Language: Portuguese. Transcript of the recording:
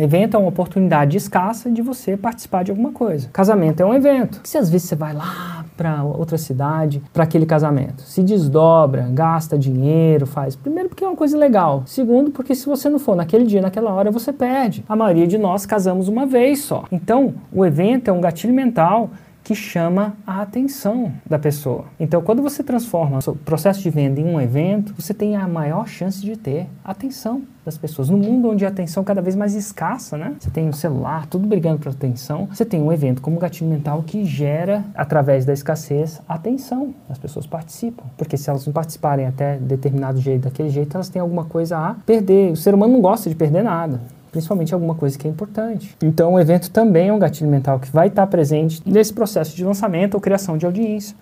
Evento é uma oportunidade escassa de você participar de alguma coisa. Casamento é um evento. Se às vezes você vai lá para outra cidade para aquele casamento, se desdobra, gasta dinheiro, faz. Primeiro porque é uma coisa legal. Segundo porque se você não for naquele dia, naquela hora, você perde. A maioria de nós casamos uma vez só. Então, o evento é um gatilho mental que chama a atenção da pessoa. Então, quando você transforma o processo de venda em um evento, você tem a maior chance de ter atenção das pessoas. No mundo onde a atenção é cada vez mais escassa, né? Você tem o celular, tudo brigando por atenção. Você tem um evento como o gatilho mental que gera, através da escassez, atenção. As pessoas participam. Porque se elas não participarem até determinado jeito, daquele jeito, elas têm alguma coisa a perder. O ser humano não gosta de perder nada principalmente alguma coisa que é importante. Então, o evento também é um gatilho mental que vai estar presente nesse processo de lançamento ou criação de audiência.